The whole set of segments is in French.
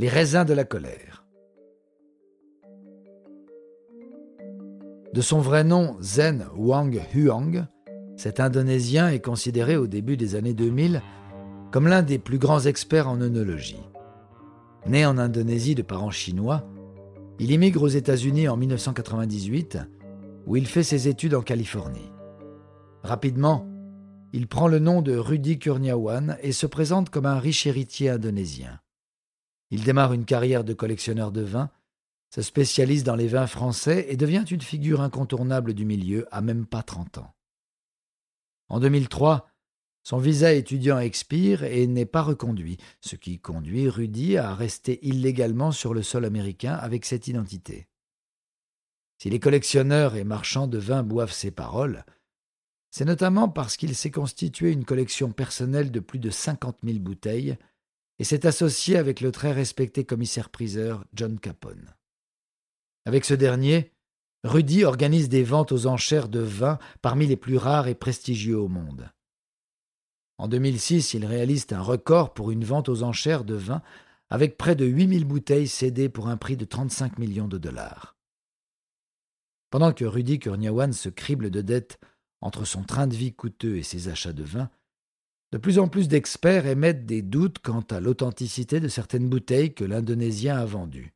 Les raisins de la colère. De son vrai nom Zen Wang Huang, cet Indonésien est considéré au début des années 2000 comme l'un des plus grands experts en œnologie. Né en Indonésie de parents chinois, il immigre aux États-Unis en 1998, où il fait ses études en Californie. Rapidement, il prend le nom de Rudy Kurniawan et se présente comme un riche héritier indonésien. Il démarre une carrière de collectionneur de vins, se spécialise dans les vins français et devient une figure incontournable du milieu à même pas 30 ans. En 2003, son visa étudiant expire et n'est pas reconduit, ce qui conduit Rudy à rester illégalement sur le sol américain avec cette identité. Si les collectionneurs et marchands de vins boivent ses paroles, c'est notamment parce qu'il s'est constitué une collection personnelle de plus de cinquante mille bouteilles et s'est associé avec le très respecté commissaire-priseur John Capone. Avec ce dernier, Rudy organise des ventes aux enchères de vins parmi les plus rares et prestigieux au monde. En 2006, il réalise un record pour une vente aux enchères de vins avec près de 8000 bouteilles cédées pour un prix de 35 millions de dollars. Pendant que Rudy Kurniawan se crible de dettes entre son train de vie coûteux et ses achats de vin, de plus en plus d'experts émettent des doutes quant à l'authenticité de certaines bouteilles que l'Indonésien a vendues.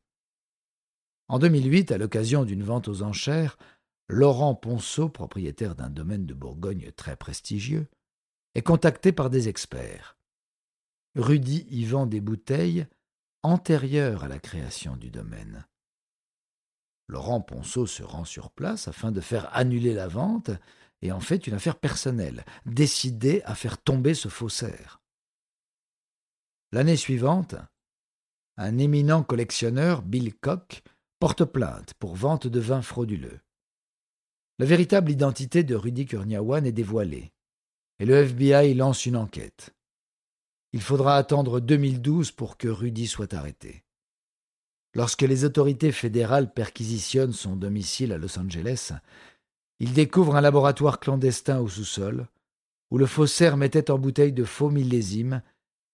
En 2008, à l'occasion d'une vente aux enchères, Laurent Ponceau, propriétaire d'un domaine de Bourgogne très prestigieux, est contacté par des experts. Rudy y vend des bouteilles antérieures à la création du domaine. Laurent Ponceau se rend sur place afin de faire annuler la vente et en fait une affaire personnelle, décidée à faire tomber ce faussaire. L'année suivante, un éminent collectionneur, Bill Koch, porte plainte pour vente de vins frauduleux. La véritable identité de Rudy Kurniawan est dévoilée, et le FBI lance une enquête. Il faudra attendre 2012 pour que Rudy soit arrêté. Lorsque les autorités fédérales perquisitionnent son domicile à Los Angeles, il découvre un laboratoire clandestin au sous-sol, où le faussaire mettait en bouteille de faux millésimes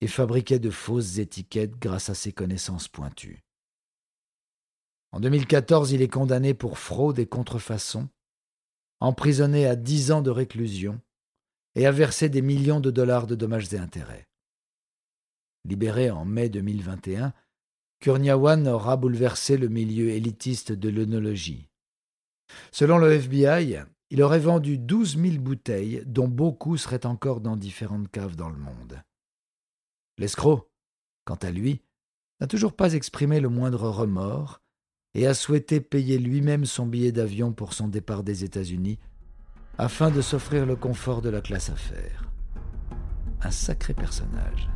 et fabriquait de fausses étiquettes grâce à ses connaissances pointues. En 2014, il est condamné pour fraude et contrefaçon, emprisonné à dix ans de réclusion et a versé des millions de dollars de dommages et intérêts. Libéré en mai 2021, Kurniawan aura bouleversé le milieu élitiste de l'œnologie. Selon le FBI, il aurait vendu douze mille bouteilles, dont beaucoup seraient encore dans différentes caves dans le monde. L'escroc, quant à lui, n'a toujours pas exprimé le moindre remords et a souhaité payer lui-même son billet d'avion pour son départ des États-Unis afin de s'offrir le confort de la classe affaires. Un sacré personnage.